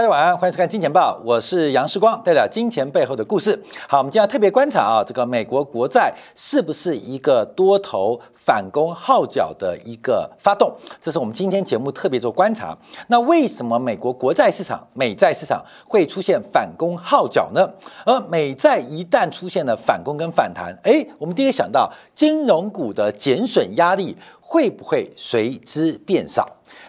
大家晚安，欢迎收看《金钱报》，我是杨世光，带来金钱背后的故事。好，我们今天要特别观察啊，这个美国国债是不是一个多头反攻号角的一个发动？这是我们今天节目特别做观察。那为什么美国国债市场、美债市场会出现反攻号角呢？而美债一旦出现了反攻跟反弹，诶，我们第一个想到金融股的减损压力会不会随之变少？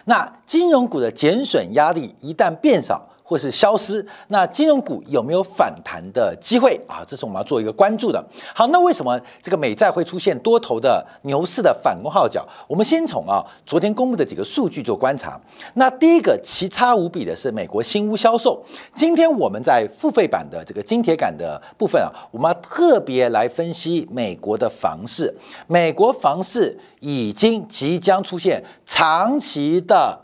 那金融股的减损压力一旦变少或是消失，那金融股有没有反弹的机会啊？这是我们要做一个关注的。好，那为什么这个美债会出现多头的牛市的反攻号角？我们先从啊昨天公布的几个数据做观察。那第一个奇差无比的是美国新屋销售。今天我们在付费版的这个金铁杆的部分啊，我们要特别来分析美国的房市。美国房市已经即将出现长期的。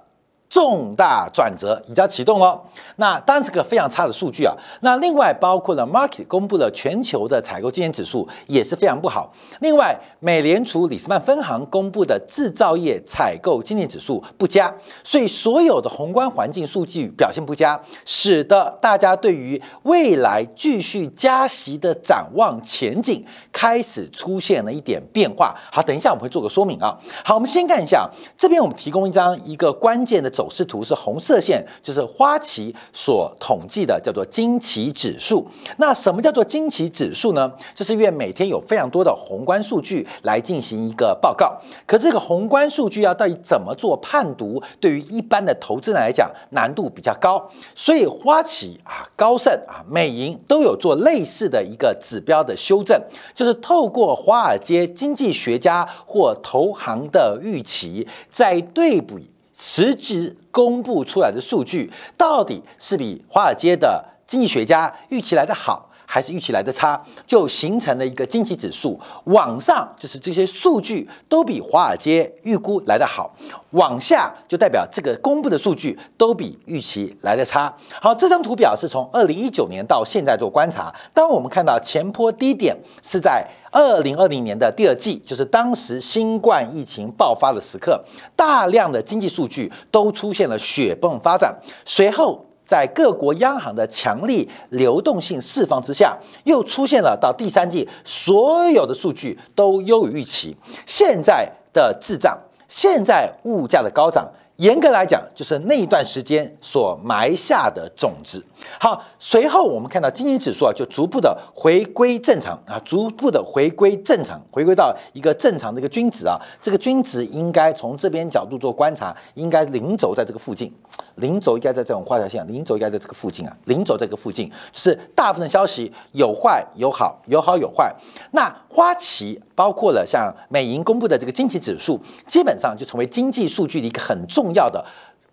重大转折已经启动了，那当然是个非常差的数据啊。那另外包括了 Market 公布了全球的采购经理指数也是非常不好。另外，美联储里斯曼分行公布的制造业采购经理指数不佳，所以所有的宏观环境数据表现不佳，使得大家对于未来继续加息的展望前景开始出现了一点变化。好，等一下我们会做个说明啊。好，我们先看一下这边，我们提供一张一个关键的。走势图是红色线，就是花旗所统计的，叫做惊奇指数。那什么叫做惊奇指数呢？就是因为每天有非常多的宏观数据来进行一个报告，可这个宏观数据要到底怎么做判读，对于一般的投资人来讲难度比较高。所以花旗啊、高盛啊、美银都有做类似的一个指标的修正，就是透过华尔街经济学家或投行的预期，在对比。实质公布出来的数据到底是比华尔街的经济学家预期来的好，还是预期来的差，就形成了一个经济指数。往上就是这些数据都比华尔街预估来的好，往下就代表这个公布的数据都比预期来的差。好，这张图表是从二零一九年到现在做观察。当我们看到前坡低点是在。二零二零年的第二季，就是当时新冠疫情爆发的时刻，大量的经济数据都出现了雪崩发展。随后，在各国央行的强力流动性释放之下，又出现了到第三季，所有的数据都优于预期。现在的滞胀，现在物价的高涨。严格来讲，就是那一段时间所埋下的种子。好，随后我们看到经济指数啊，就逐步的回归正常啊，逐步的回归正常，回归到一个正常的一个均值啊。这个均值应该从这边角度做观察，应该零轴在这个附近，零轴应该在这种画条线，零轴应该在这个附近啊，零轴在这个附近，就是大部分消息有坏有好，有好有坏。那花旗包括了像美银公布的这个经济指数，基本上就成为经济数据的一个很。重要的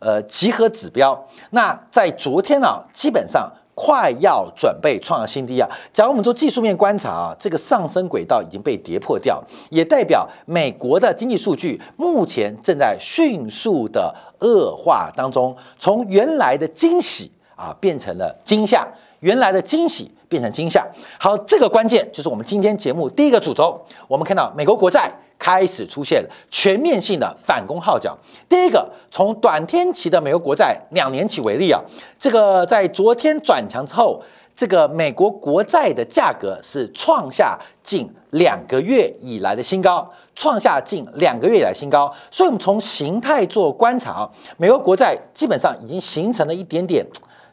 呃集合指标，那在昨天啊，基本上快要准备创新低啊。假如我们做技术面观察啊，这个上升轨道已经被跌破掉，也代表美国的经济数据目前正在迅速的恶化当中，从原来的惊喜啊变成了惊吓，原来的惊喜变成惊吓。好，这个关键就是我们今天节目第一个主轴，我们看到美国国债。开始出现全面性的反攻号角。第一个，从短天期的美国国债两年期为例啊，这个在昨天转强之后，这个美国国债的价格是创下近两个月以来的新高，创下近两个月以来新高。所以，我们从形态做观察，美国国债基本上已经形成了一点点。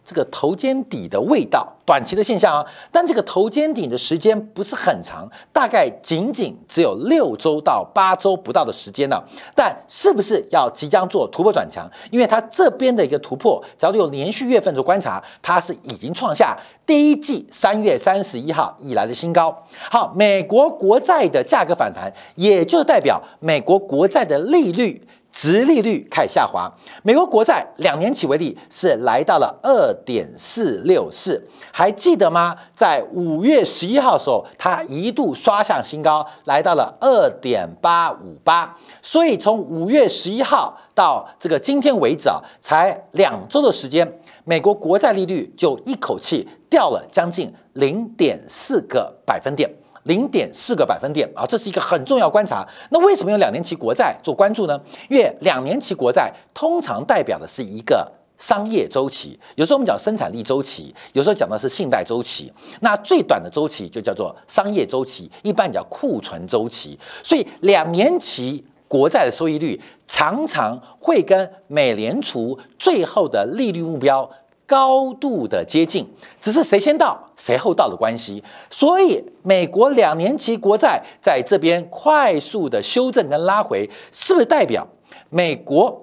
这个头肩底的味道，短期的现象啊，但这个头肩底的时间不是很长，大概仅仅只有六周到八周不到的时间呢。但是不是要即将做突破转强？因为它这边的一个突破，假如有连续月份做观察，它是已经创下第一季三月三十一号以来的新高。好，美国国债的价格反弹，也就代表美国国债的利率。殖利率开始下滑，美国国债两年期为例是来到了二点四六四，还记得吗？在五月十一号的时候，它一度刷向新高，来到了二点八五八。所以从五月十一号到这个今天为止啊，才两周的时间，美国国债利率就一口气掉了将近零点四个百分点。零点四个百分点啊，这是一个很重要观察。那为什么用两年期国债做关注呢？因为两年期国债通常代表的是一个商业周期，有时候我们讲生产力周期，有时候讲的是信贷周期。那最短的周期就叫做商业周期，一般叫库存周期。所以两年期国债的收益率常常会跟美联储最后的利率目标高度的接近，只是谁先到谁后到的关系。所以美国两年期国债在这边快速的修正跟拉回，是不是代表美国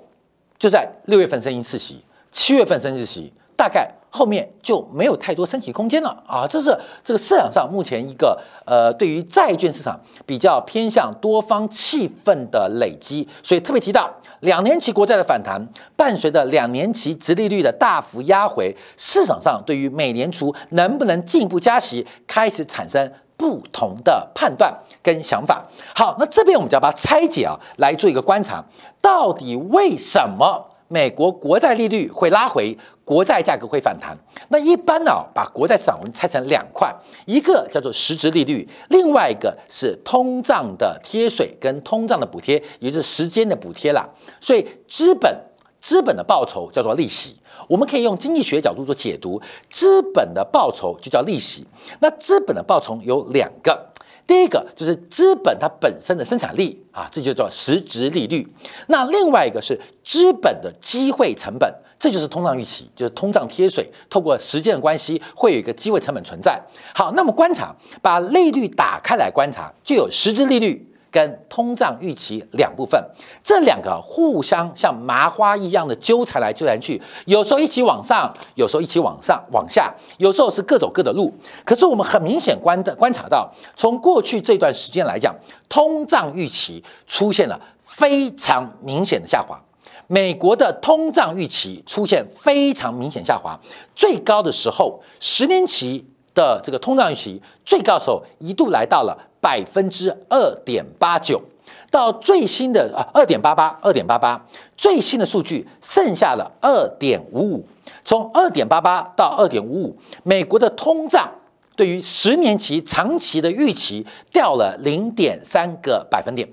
就在六月份升一次息？七月份升一次息，大概后面就没有太多升息空间了啊！这是这个市场上目前一个呃，对于债券市场比较偏向多方气氛的累积，所以特别提到两年期国债的反弹，伴随着两年期直利率的大幅压回，市场上对于美联储能不能进一步加息开始产生不同的判断跟想法。好，那这边我们就要把它拆解啊，来做一个观察，到底为什么？美国国债利率会拉回，国债价格会反弹。那一般呢，把国债市场我们拆成两块，一个叫做实质利率，另外一个是通胀的贴水跟通胀的补贴，也就是时间的补贴啦。所以资本资本的报酬叫做利息，我们可以用经济学角度做解读，资本的报酬就叫利息。那资本的报酬有两个。第一个就是资本它本身的生产力啊，这就叫实质利率。那另外一个是资本的机会成本，这就是通胀预期，就是通胀贴水。透过时间的关系，会有一个机会成本存在。好，那么观察，把利率打开来观察，就有实质利率。跟通胀预期两部分，这两个互相像麻花一样的纠缠来纠缠去，有时候一起往上，有时候一起往上往下，有时候是各走各的路。可是我们很明显观的观察到，从过去这段时间来讲，通胀预期出现了非常明显的下滑。美国的通胀预期出现非常明显下滑，最高的时候，十年期的这个通胀预期最高的时候一度来到了。百分之二点八九，到最新的啊二点八八，二点八八，最新的数据剩下了二点五五。从二点八八到二点五五，美国的通胀对于十年期、长期的预期掉了零点三个百分点。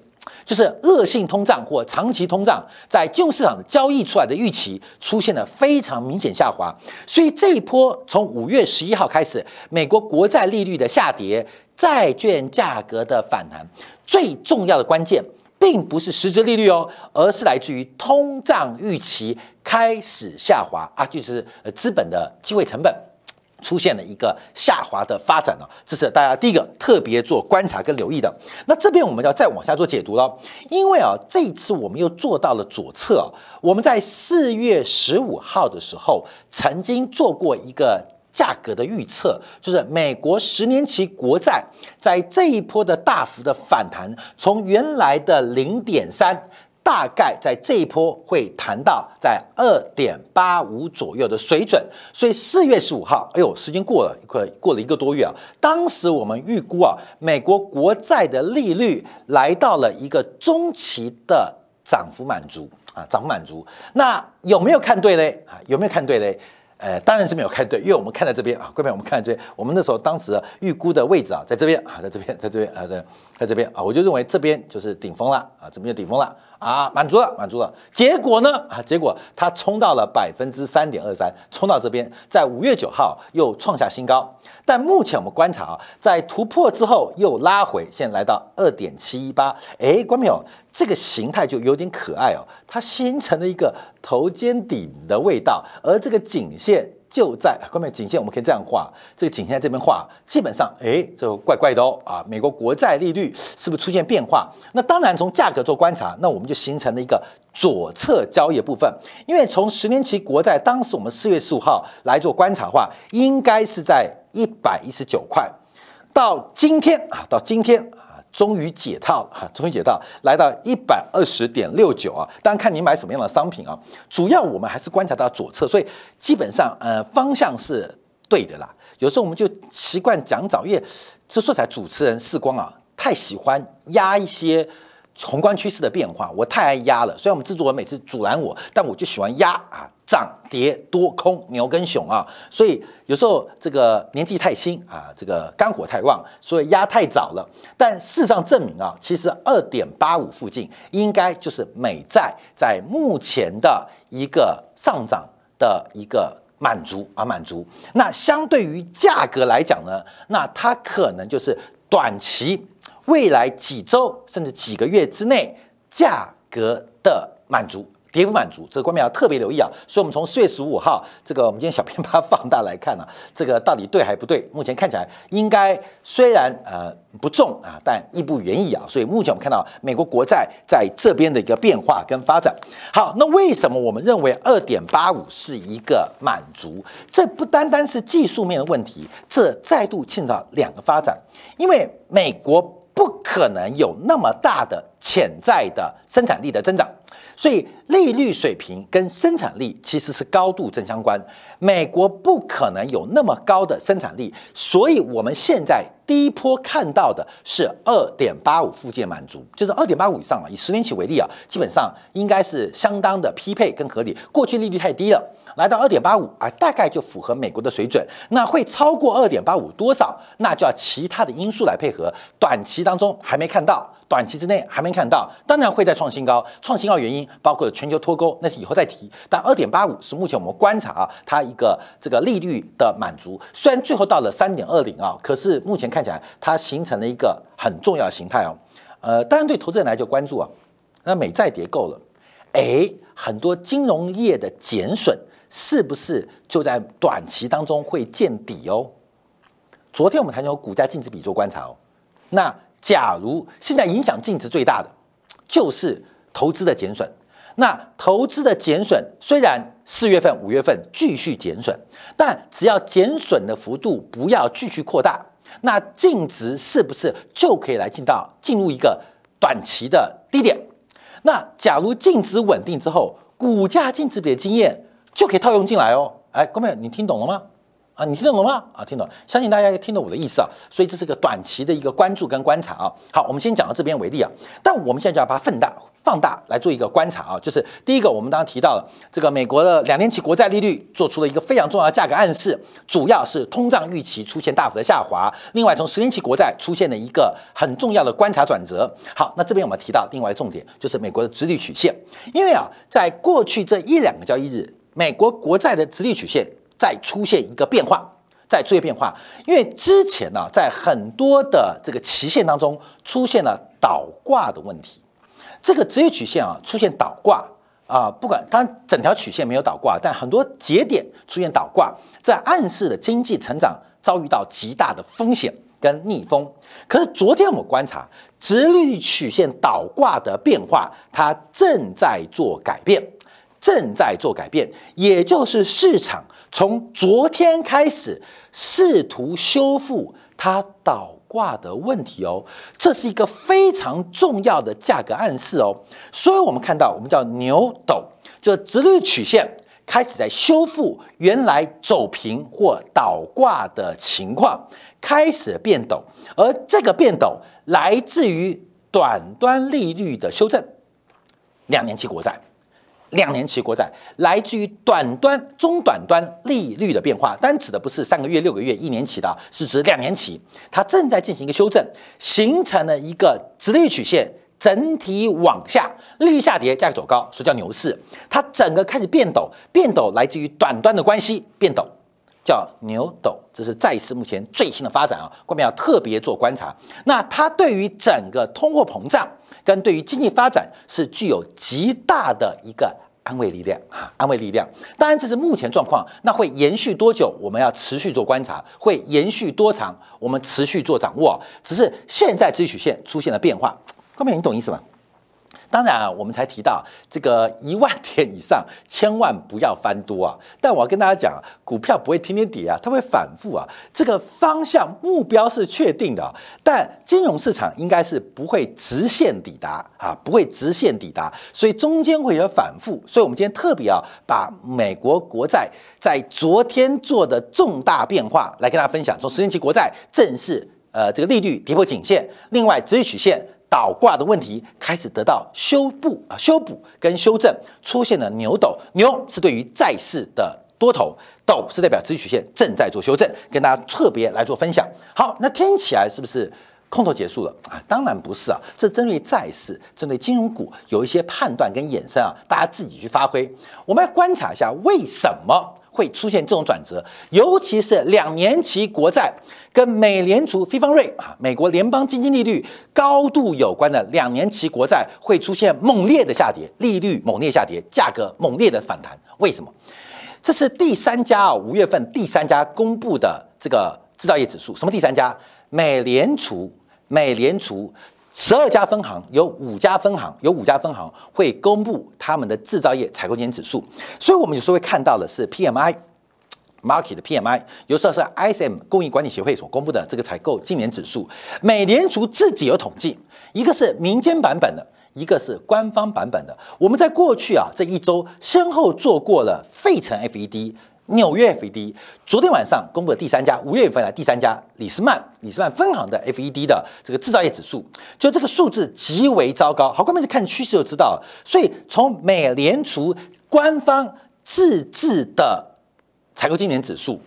就是恶性通胀或长期通胀，在金融市场交易出来的预期出现了非常明显下滑，所以这一波从五月十一号开始，美国国债利率的下跌，债券价格的反弹，最重要的关键，并不是实质利率哦，而是来自于通胀预期开始下滑啊，就是呃资本的机会成本。出现了一个下滑的发展了，这是大家第一个特别做观察跟留意的。那这边我们要再往下做解读了，因为啊，这一次我们又做到了左侧啊，我们在四月十五号的时候曾经做过一个价格的预测，就是美国十年期国债在这一波的大幅的反弹，从原来的零点三。大概在这一波会谈到在二点八五左右的水准，所以四月十五号，哎呦，时间过了，快过了一个多月啊。当时我们预估啊，美国国债的利率来到了一个中期的涨幅满足啊，涨幅满足。那有没有看对嘞？啊，有没有看对嘞？呃，当然是没有看对，因为我们看在这边啊，各位，我们看在这边，我们那时候当时预估的位置啊，在这边啊，在这边，在这边啊，在在这边啊，我就认为这边就是顶峰了啊，这边就顶峰了。啊，满足了，满足了。结果呢？啊，结果它冲到了百分之三点二三，冲到这边，在五月九号又创下新高。但目前我们观察啊，在突破之后又拉回，现在来到二点七一八。哎，观众朋友，这个形态就有点可爱哦，它形成了一个头肩顶的味道，而这个颈线。就在后面颈线，我们可以这样画，这个颈线在这边画，基本上，哎，这怪怪的哦啊！美国国债利率是不是出现变化？那当然，从价格做观察，那我们就形成了一个左侧交易的部分。因为从十年期国债，当时我们四月十五号来做观察的话，应该是在一百一十九块，到今天啊，到今天。终于解套了哈，终于解套，来到一百二十点六九啊。当然看你买什么样的商品啊，主要我们还是观察到左侧，所以基本上呃方向是对的啦。有时候我们就习惯讲早，因为这说起来主持人世光啊，太喜欢压一些。宏观趋势的变化，我太爱压了。虽然我们制作人每次阻拦我，但我就喜欢压啊，涨跌多空牛跟熊啊。所以有时候这个年纪太轻啊，这个肝火太旺，所以压太早了。但事实上证明啊，其实二点八五附近应该就是美债在目前的一个上涨的一个满足啊满足。那相对于价格来讲呢，那它可能就是短期未来几周甚至几个月之内价格的满足。跌幅满足，这个观众要特别留意啊！所以，我们从四月十五号这个，我们今天小片把它放大来看呢，这个到底对还不对？目前看起来应该虽然呃不重啊，但亦不远矣啊！所以目前我们看到美国国债在这边的一个变化跟发展。好，那为什么我们认为二点八五是一个满足？这不单单是技术面的问题，这再度牵扯两个发展，因为美国 不可能有那么大的潜在的生产力的增长。所以利率水平跟生产力其实是高度正相关。美国不可能有那么高的生产力，所以我们现在第一波看到的是二点八五附近满足，就是二点八五以上啊。以十年期为例啊，基本上应该是相当的匹配跟合理。过去利率太低了，来到二点八五啊，大概就符合美国的水准。那会超过二点八五多少？那就要其他的因素来配合。短期当中还没看到。短期之内还没看到，当然会再创新高。创新高原因包括全球脱钩，那是以后再提。但二点八五是目前我们观察啊，它一个这个利率的满足。虽然最后到了三点二零啊，可是目前看起来它形成了一个很重要的形态哦。呃，当然对投资人来就关注啊，那美债跌够了，哎，很多金融业的减损是不是就在短期当中会见底哦？昨天我们谈到股价净值比做观察哦，那。假如现在影响净值最大的就是投资的减损，那投资的减损虽然四月份、五月份继续减损，但只要减损的幅度不要继续扩大，那净值是不是就可以来进到进入一个短期的低点？那假如净值稳定之后，股价净值比的经验就可以套用进来哦。哎，各位，你听懂了吗？啊，你听得懂吗？啊，听懂，相信大家也听懂我的意思啊。所以这是个短期的一个关注跟观察啊。好，我们先讲到这边为例啊。但我们现在就要把它放大、放大来做一个观察啊。就是第一个，我们刚刚提到了这个美国的两年期国债利率做出了一个非常重要的价格暗示，主要是通胀预期出现大幅的下滑。另外，从十年期国债出现了一个很重要的观察转折。好，那这边我们提到另外重点就是美国的直率曲线，因为啊，在过去这一两个交易日，美国国债的直率曲线。再出现一个变化，再出现变化，因为之前呢，在很多的这个期限当中出现了倒挂的问题。这个职业曲线啊出现倒挂啊，不管当然整条曲线没有倒挂，但很多节点出现倒挂，在暗示的经济成长遭遇到极大的风险跟逆风。可是昨天我观察，直率曲线倒挂的变化，它正在做改变，正在做改变，也就是市场。从昨天开始，试图修复它倒挂的问题哦，这是一个非常重要的价格暗示哦。所以，我们看到我们叫牛斗，就直率曲线开始在修复原来走平或倒挂的情况，开始变陡，而这个变陡来自于短端利率的修正，两年期国债。两年期国债来自于短端、中短端利率的变化，单指的不是三个月、六个月、一年期的，是指两年期，它正在进行一个修正，形成了一个直率曲线整体往下，利率下跌，价格走高，所以叫牛市。它整个开始变陡，变陡来自于短端的关系变陡，叫牛陡，这是债市目前最新的发展啊，各位要特别做观察。那它对于整个通货膨胀。跟对于经济发展是具有极大的一个安慰力量啊，安慰力量。当然这是目前状况，那会延续多久？我们要持续做观察，会延续多长？我们持续做掌握。只是现在这曲线出现了变化，后面你懂意思吗？当然啊，我们才提到这个一万点以上，千万不要翻多啊！但我要跟大家讲，股票不会天天跌啊，它会反复啊。这个方向目标是确定的，但金融市场应该是不会直线抵达啊，不会直线抵达，所以中间会有反复。所以我们今天特别啊，把美国国债在昨天做的重大变化来跟大家分享。从十年期国债正式呃这个利率跌破颈线，另外直率曲线。倒挂的问题开始得到修补啊，修补跟修正出现了牛斗，牛是对于债市的多头，斗是代表指数曲线正在做修正，跟大家特别来做分享。好，那听起来是不是空头结束了啊？当然不是啊，这针对债市、针对金融股有一些判断跟衍生啊，大家自己去发挥。我们来观察一下为什么会出现这种转折，尤其是两年期国债跟美联储非方瑞啊，美国联邦基金利率高度有关的两年期国债会出现猛烈的下跌，利率猛烈下跌，价格猛烈的反弹。为什么？这是第三家啊，五月份第三家公布的这个制造业指数。什么第三家？美联储，美联储十二家分行有五家分行，有五家分行会公布他们的制造业采购经理指数。所以，我们有时候会看到的是 PMI，market 的 PMI，有时候是 ISM 供应管理协会所公布的这个采购今年指数。美联储自己有统计，一个是民间版本的。一个是官方版本的，我们在过去啊这一周先后做过了费城 FED、纽约 FED，昨天晚上公布的第三家五月份的第三家李斯曼李斯曼分行的 FED 的这个制造业指数，就这个数字极为糟糕。好，关键是看趋势就知道。所以从美联储官方自制的采购经理指数，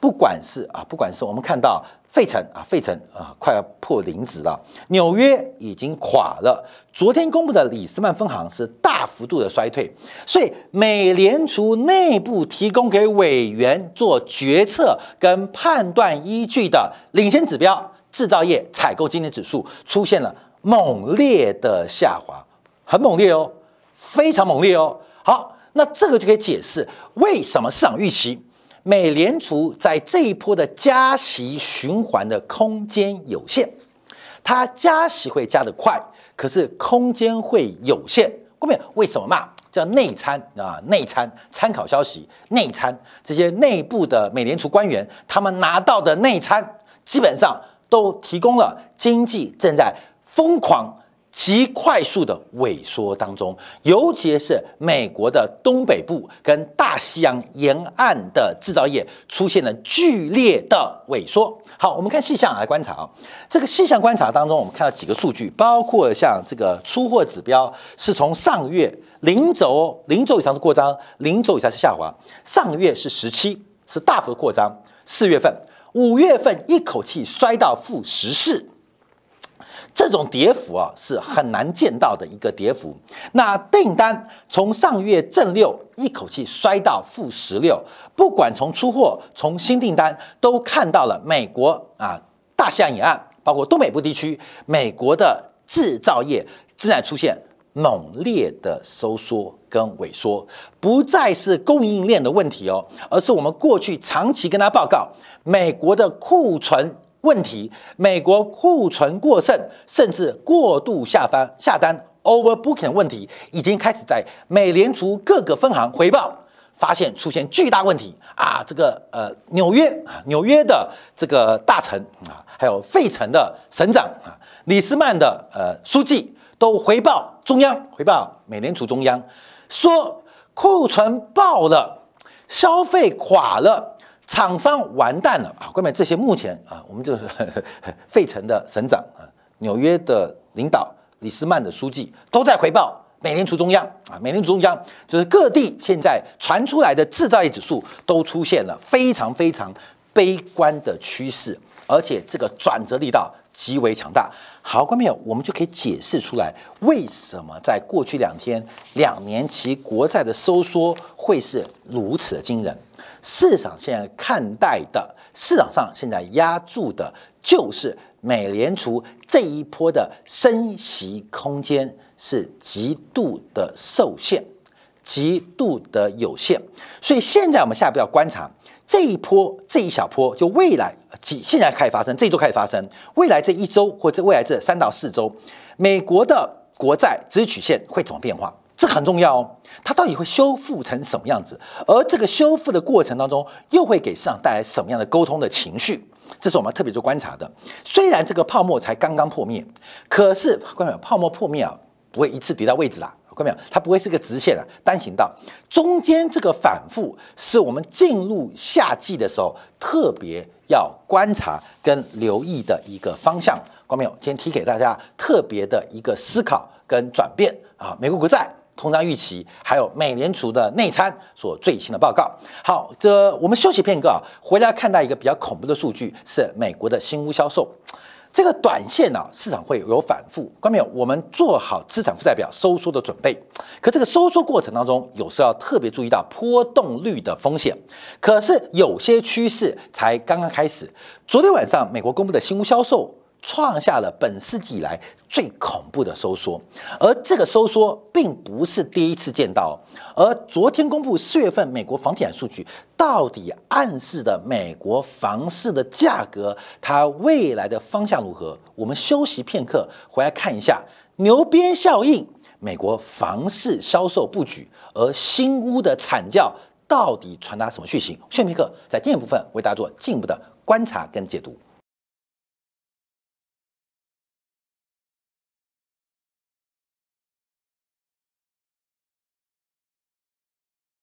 不管是啊，不管是我们看到。费城啊，费城啊，快要破零值了。纽约已经垮了。昨天公布的里斯曼分行是大幅度的衰退，所以美联储内部提供给委员做决策跟判断依据的领先指标——制造业采购经理指数出现了猛烈的下滑，很猛烈哦，非常猛烈哦。好，那这个就可以解释为什么市场预期。美联储在这一波的加息循环的空间有限，它加息会加得快，可是空间会有限。后面为什么嘛？叫内参啊，内参参考消息，内参这些内部的美联储官员，他们拿到的内参基本上都提供了经济正在疯狂。极快速的萎缩当中，尤其是美国的东北部跟大西洋沿岸的制造业出现了剧烈的萎缩。好，我们看细项来观察啊。这个细项观察当中，我们看到几个数据，包括像这个出货指标是从上个月零轴零轴以上是扩张，零轴以下是下滑。上个月是十七，是大幅扩张。四月份、五月份一口气摔到负十四。这种跌幅啊是很难见到的一个跌幅。那订单从上月正六一口气摔到负十六，不管从出货从新订单都看到了美国啊大西洋沿岸，包括东北部地区，美国的制造业正在出现猛烈的收缩跟萎缩，不再是供应链的问题哦，而是我们过去长期跟他报告美国的库存。问题，美国库存过剩，甚至过度下单下单 overbooking 问题，已经开始在美联储各个分行回报，发现出现巨大问题啊！这个呃，纽约啊，纽约的这个大臣啊，还有费城的省长啊，李斯曼的呃书记都回报中央，回报美联储中央，说库存爆了，消费垮了。厂商完蛋了啊！关键这些目前啊，我们就是费城的省长啊，纽约的领导李斯曼的书记都在回报美联储中央啊，美联储中央就是各地现在传出来的制造业指数都出现了非常非常悲观的趋势，而且这个转折力道极为强大。好，关键我们就可以解释出来，为什么在过去两天两年期国债的收缩会是如此的惊人。市场现在看待的，市场上现在压住的，就是美联储这一波的升息空间是极度的受限，极度的有限。所以现在我们下一步要观察这一波这一小波，就未来几现在开始发生，这一周开始发生，未来这一周或者未来这三到四周，美国的国债值曲线会怎么变化？这很重要哦，它到底会修复成什么样子？而这个修复的过程当中，又会给市场带来什么样的沟通的情绪？这是我们特别做观察的。虽然这个泡沫才刚刚破灭，可是关没有？泡沫破灭啊，不会一次跌到位置啦，关没有？它不会是个直线啊，单行道。中间这个反复，是我们进入夏季的时候特别要观察跟留意的一个方向。关没有？今天提给大家特别的一个思考跟转变啊，美国国债。通胀预期，还有美联储的内参所最新的报告。好，这我们休息片刻啊，回来看到一个比较恐怖的数据，是美国的新屋销售。这个短线呢，市场会有反复，关没有？我们做好资产负债表收缩的准备。可这个收缩过程当中，有时候要特别注意到波动率的风险。可是有些趋势才刚刚开始。昨天晚上，美国公布的新屋销售。创下了本世纪以来最恐怖的收缩，而这个收缩并不是第一次见到。而昨天公布四月份美国房地产数据，到底暗示的美国房市的价格，它未来的方向如何？我们休息片刻，回来看一下牛鞭效应，美国房市销售布局，而新屋的惨叫到底传达什么讯息？休息片刻，在第二部分为大家做进一步的观察跟解读。